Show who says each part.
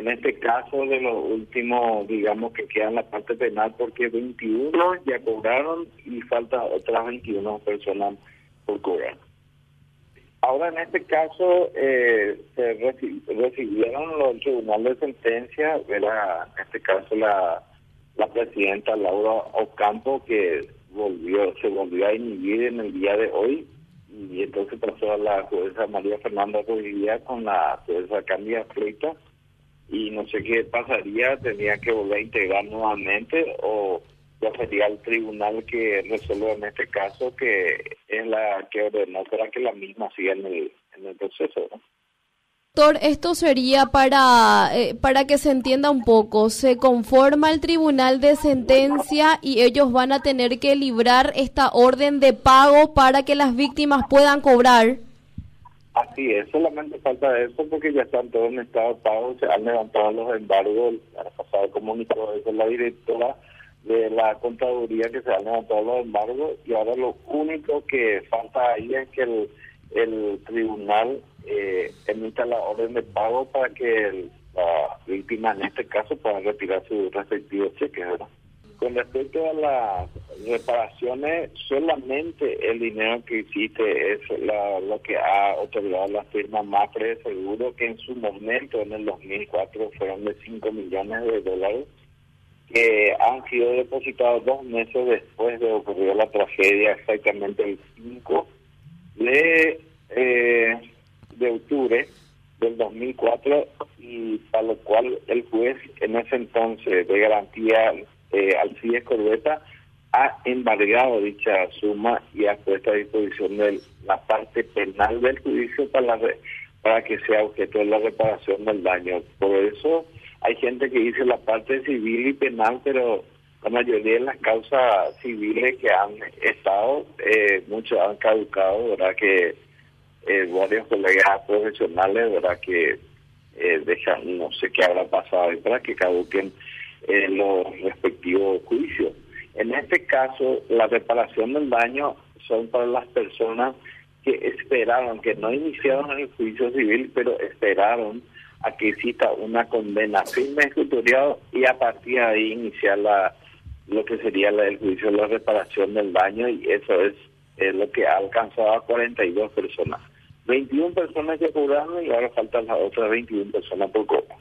Speaker 1: en este caso de los últimos, digamos que quedan la parte penal porque 21 ya cobraron y faltan otras 21 personas por cobrar. Ahora en este caso eh, se recibieron los tribunales de sentencia, era en este caso la, la presidenta Laura Ocampo que volvió se volvió a inhibir en el día de hoy y entonces pasó a la jueza María Fernanda Rodríguez con la jueza Candia Freitas y no sé qué pasaría, tenía que volver a integrar nuevamente o ya sería el tribunal que resuelva en este caso que es la que ordenó para que la misma siga en el, en el proceso.
Speaker 2: Doctor, esto sería para, eh, para que se entienda un poco. Se conforma el tribunal de sentencia y ellos van a tener que librar esta orden de pago para que las víctimas puedan cobrar.
Speaker 1: Así es, solamente falta eso porque ya están todos en estado de pago, se han levantado los embargos, el pasado comunicó eso la directora de la contaduría que se han levantado los embargos y ahora lo único que falta ahí es que el, el tribunal eh, emita la orden de pago para que la víctima en este caso pueda retirar su respectivo cheque, ¿verdad? Con respecto a las reparaciones, solamente el dinero que existe es lo que ha otorgado la firma MAPRE de Seguro, que en su momento, en el 2004, fueron de 5 millones de dólares, que han sido depositados dos meses después de ocurrir la tragedia, exactamente el 5 de, eh, de octubre del 2004, y para lo cual el juez en ese entonces de garantía eh, Alcides Corbeta ha embargado dicha suma y ha puesto a disposición de la parte penal del juicio para, para que sea objeto de la reparación del daño. Por eso hay gente que dice la parte civil y penal, pero la mayoría de las causas civiles que han estado, eh, muchos han caducado, ¿verdad? Que eh, varios colegas profesionales, ¿verdad? Que eh, dejan, no sé qué habrá pasado, ¿verdad? Que caduquen en los respectivos juicios. En este caso, la reparación del daño son para las personas que esperaron, que no iniciaron el juicio civil, pero esperaron a que exista una condena firme ejecutoriado y a partir de ahí iniciar la, lo que sería el juicio de la reparación del daño y eso es, lo que ha alcanzado a 42 personas. 21 personas ya cobraron y ahora faltan las otras 21 personas por copa.